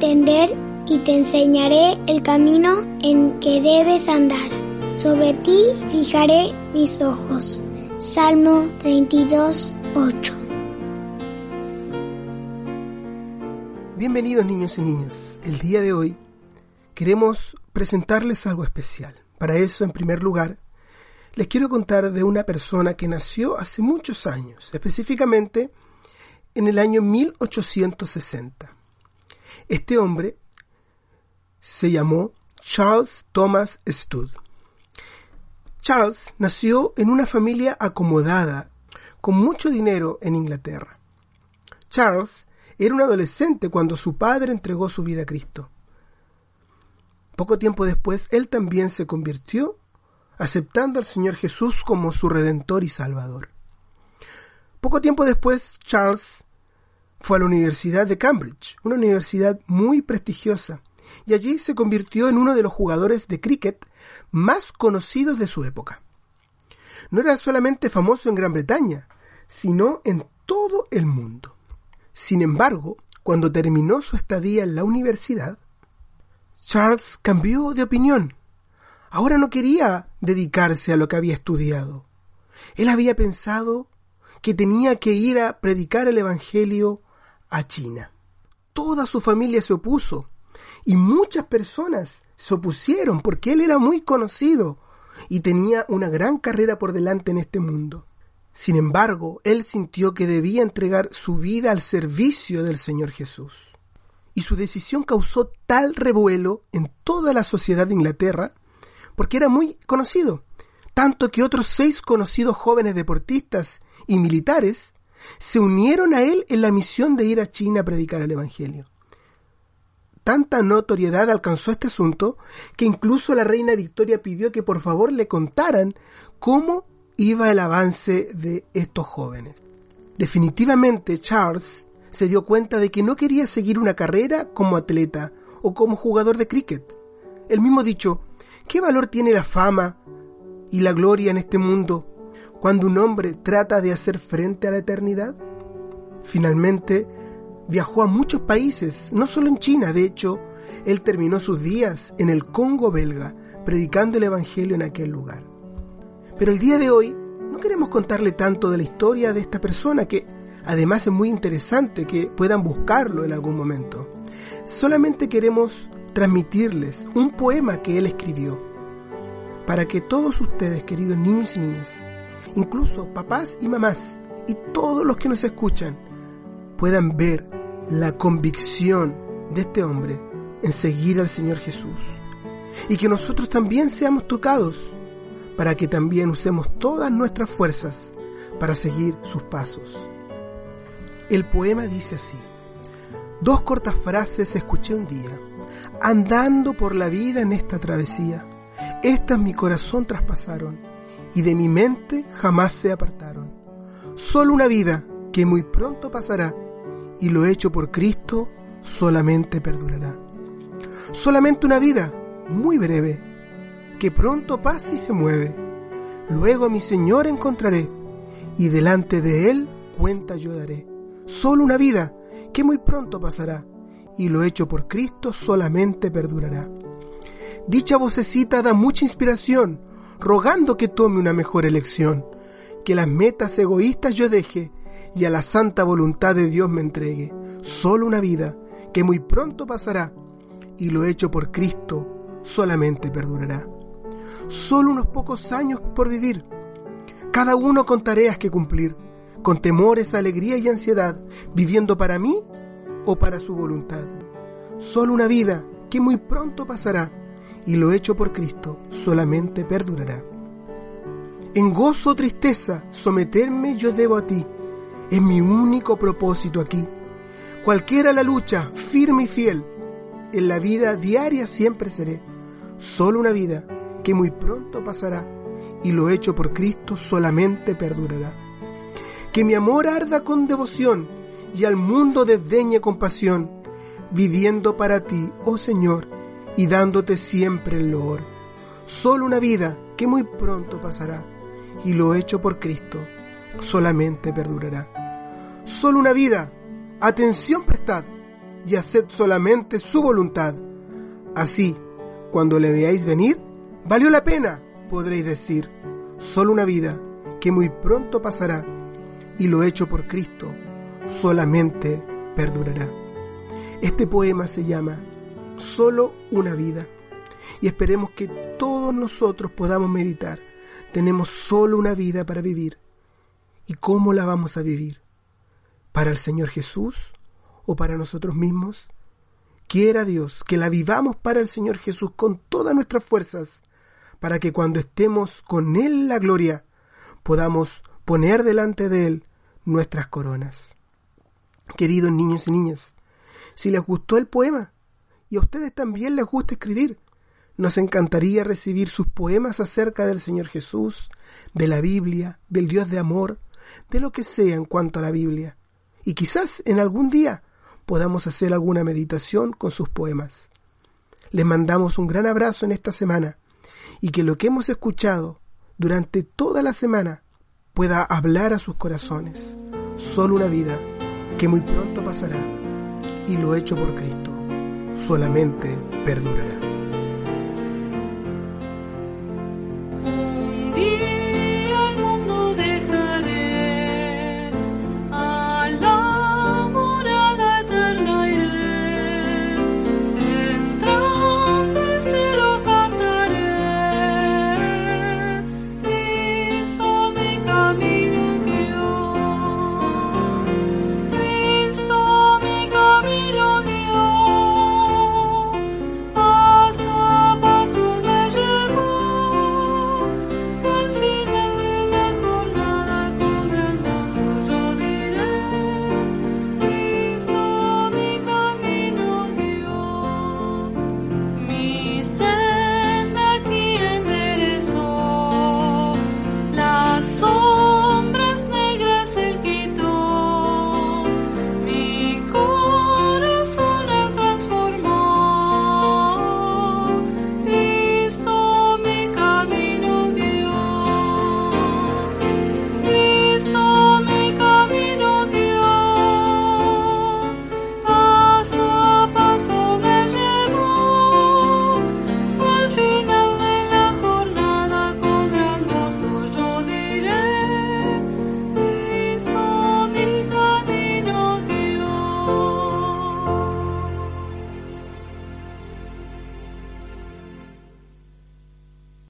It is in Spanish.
entender y te enseñaré el camino en que debes andar. Sobre ti fijaré mis ojos. Salmo 32, 8. Bienvenidos niños y niñas. El día de hoy queremos presentarles algo especial. Para eso, en primer lugar, les quiero contar de una persona que nació hace muchos años, específicamente en el año 1860. Este hombre se llamó Charles Thomas Stud. Charles nació en una familia acomodada, con mucho dinero en Inglaterra. Charles era un adolescente cuando su padre entregó su vida a Cristo. Poco tiempo después, él también se convirtió aceptando al Señor Jesús como su Redentor y Salvador. Poco tiempo después, Charles fue a la Universidad de Cambridge, una universidad muy prestigiosa, y allí se convirtió en uno de los jugadores de cricket más conocidos de su época. No era solamente famoso en Gran Bretaña, sino en todo el mundo. Sin embargo, cuando terminó su estadía en la universidad, Charles cambió de opinión Ahora no quería dedicarse a lo que había estudiado. Él había pensado que tenía que ir a predicar el Evangelio a China. Toda su familia se opuso y muchas personas se opusieron porque él era muy conocido y tenía una gran carrera por delante en este mundo. Sin embargo, él sintió que debía entregar su vida al servicio del Señor Jesús. Y su decisión causó tal revuelo en toda la sociedad de Inglaterra porque era muy conocido, tanto que otros seis conocidos jóvenes deportistas y militares se unieron a él en la misión de ir a China a predicar el Evangelio. Tanta notoriedad alcanzó este asunto que incluso la reina Victoria pidió que por favor le contaran cómo iba el avance de estos jóvenes. Definitivamente Charles se dio cuenta de que no quería seguir una carrera como atleta o como jugador de cricket. El mismo dicho, ¿Qué valor tiene la fama y la gloria en este mundo cuando un hombre trata de hacer frente a la eternidad? Finalmente, viajó a muchos países, no solo en China, de hecho, él terminó sus días en el Congo belga, predicando el Evangelio en aquel lugar. Pero el día de hoy no queremos contarle tanto de la historia de esta persona, que además es muy interesante que puedan buscarlo en algún momento. Solamente queremos transmitirles un poema que él escribió, para que todos ustedes, queridos niños y niñas, incluso papás y mamás, y todos los que nos escuchan, puedan ver la convicción de este hombre en seguir al Señor Jesús. Y que nosotros también seamos tocados, para que también usemos todas nuestras fuerzas para seguir sus pasos. El poema dice así, dos cortas frases escuché un día andando por la vida en esta travesía. Estas mi corazón traspasaron y de mi mente jamás se apartaron. Solo una vida que muy pronto pasará y lo hecho por Cristo solamente perdurará. Solamente una vida muy breve que pronto pasa y se mueve. Luego mi Señor encontraré y delante de Él cuenta yo daré. Solo una vida que muy pronto pasará y lo hecho por Cristo solamente perdurará. Dicha vocecita da mucha inspiración, rogando que tome una mejor elección, que las metas egoístas yo deje y a la santa voluntad de Dios me entregue. Solo una vida que muy pronto pasará y lo hecho por Cristo solamente perdurará. Solo unos pocos años por vivir, cada uno con tareas que cumplir, con temores, alegría y ansiedad, viviendo para mí o para su voluntad. Solo una vida que muy pronto pasará y lo hecho por Cristo solamente perdurará. En gozo o tristeza someterme yo debo a ti. Es mi único propósito aquí. Cualquiera la lucha, firme y fiel, en la vida diaria siempre seré. Solo una vida que muy pronto pasará y lo hecho por Cristo solamente perdurará. Que mi amor arda con devoción y al mundo desdeñe compasión, viviendo para ti, oh Señor, y dándote siempre el loor. Solo una vida que muy pronto pasará, y lo hecho por Cristo solamente perdurará. Solo una vida, atención prestad, y haced solamente su voluntad. Así, cuando le veáis venir, valió la pena, podréis decir, solo una vida que muy pronto pasará, y lo hecho por Cristo solamente perdurará. Este poema se llama Solo una vida, y esperemos que todos nosotros podamos meditar. Tenemos solo una vida para vivir. ¿Y cómo la vamos a vivir? ¿Para el Señor Jesús o para nosotros mismos? Quiera Dios que la vivamos para el Señor Jesús con todas nuestras fuerzas, para que cuando estemos con Él la gloria, podamos poner delante de Él nuestras coronas. Queridos niños y niñas, si les gustó el poema, y a ustedes también les gusta escribir, nos encantaría recibir sus poemas acerca del Señor Jesús, de la Biblia, del Dios de amor, de lo que sea en cuanto a la Biblia. Y quizás en algún día podamos hacer alguna meditación con sus poemas. Les mandamos un gran abrazo en esta semana y que lo que hemos escuchado durante toda la semana pueda hablar a sus corazones. Solo una vida que muy pronto pasará y lo hecho por Cristo solamente perdurará.